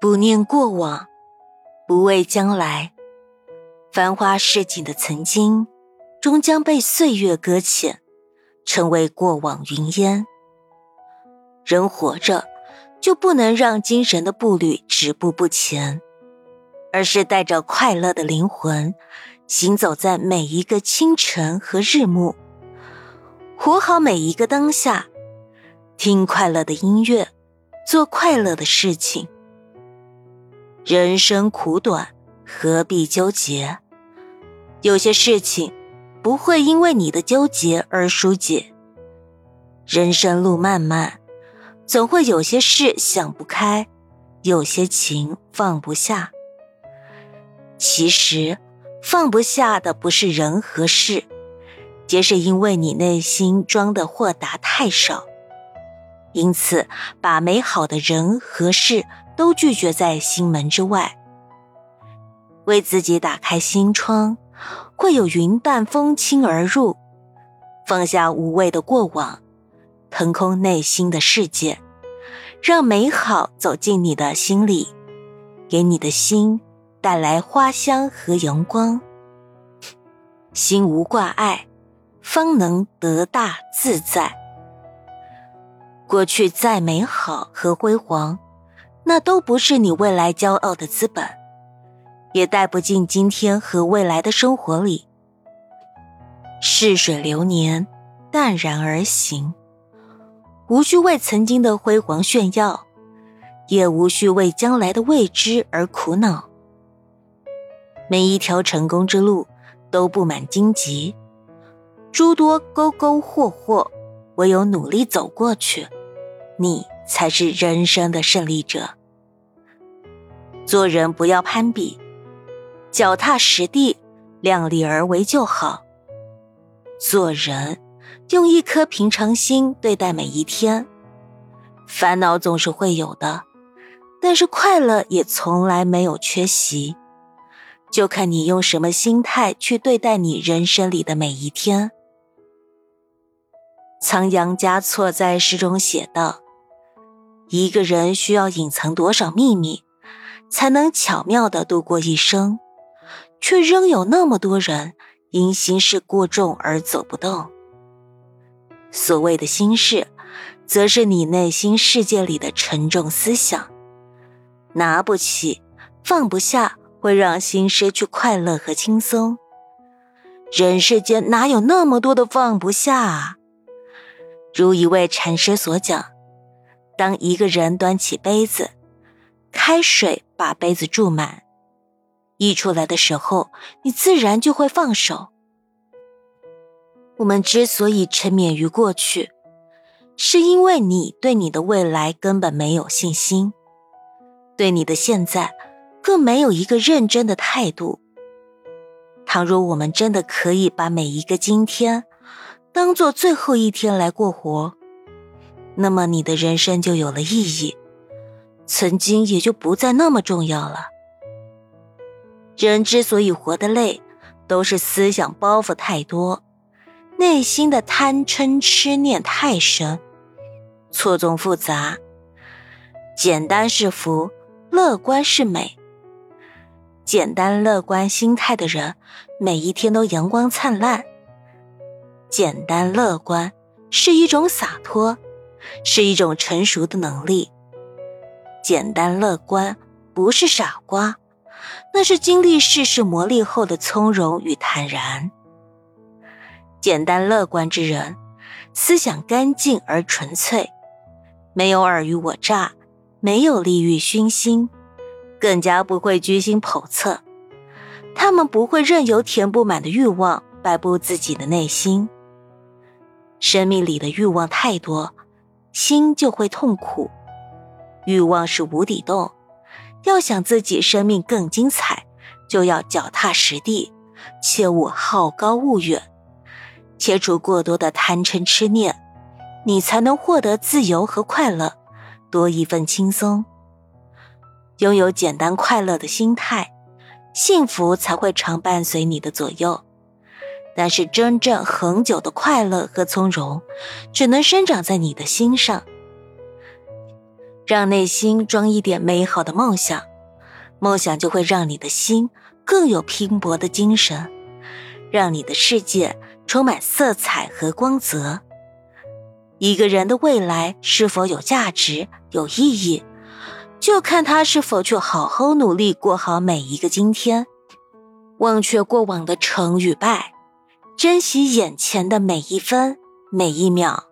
不念过往，不畏将来。繁花似锦的曾经，终将被岁月搁浅，成为过往云烟。人活着，就不能让精神的步履止步不前，而是带着快乐的灵魂，行走在每一个清晨和日暮，活好每一个当下，听快乐的音乐，做快乐的事情。人生苦短，何必纠结？有些事情不会因为你的纠结而疏解。人生路漫漫，总会有些事想不开，有些情放不下。其实，放不下的不是人和事，皆是因为你内心装的豁达太少，因此把美好的人和事。都拒绝在心门之外，为自己打开心窗，会有云淡风轻而入，放下无谓的过往，腾空内心的世界，让美好走进你的心里，给你的心带来花香和阳光。心无挂碍，方能得大自在。过去再美好和辉煌。那都不是你未来骄傲的资本，也带不进今天和未来的生活里。逝水流年，淡然而行，无需为曾经的辉煌炫耀，也无需为将来的未知而苦恼。每一条成功之路都布满荆棘，诸多沟沟壑壑，唯有努力走过去，你才是人生的胜利者。做人不要攀比，脚踏实地，量力而为就好。做人用一颗平常心对待每一天，烦恼总是会有的，但是快乐也从来没有缺席。就看你用什么心态去对待你人生里的每一天。仓央嘉措在诗中写道：“一个人需要隐藏多少秘密？”才能巧妙的度过一生，却仍有那么多人因心事过重而走不动。所谓的心事，则是你内心世界里的沉重思想，拿不起、放不下，会让心失去快乐和轻松。人世间哪有那么多的放不下啊？如一位禅师所讲，当一个人端起杯子。开水把杯子注满，溢出来的时候，你自然就会放手。我们之所以沉湎于过去，是因为你对你的未来根本没有信心，对你的现在更没有一个认真的态度。倘若我们真的可以把每一个今天当做最后一天来过活，那么你的人生就有了意义。曾经也就不再那么重要了。人之所以活得累，都是思想包袱太多，内心的贪嗔痴念太深，错综复杂。简单是福，乐观是美。简单乐观心态的人，每一天都阳光灿烂。简单乐观是一种洒脱，是一种成熟的能力。简单乐观不是傻瓜，那是经历世事磨砺后的从容与坦然。简单乐观之人，思想干净而纯粹，没有尔虞我诈，没有利欲熏心，更加不会居心叵测。他们不会任由填不满的欲望摆布自己的内心。生命里的欲望太多，心就会痛苦。欲望是无底洞，要想自己生命更精彩，就要脚踏实地，切勿好高骛远，切除过多的贪嗔痴念，你才能获得自由和快乐，多一份轻松。拥有简单快乐的心态，幸福才会常伴随你的左右。但是真正恒久的快乐和从容，只能生长在你的心上。让内心装一点美好的梦想，梦想就会让你的心更有拼搏的精神，让你的世界充满色彩和光泽。一个人的未来是否有价值、有意义，就看他是否去好好努力过好每一个今天，忘却过往的成与败，珍惜眼前的每一分每一秒。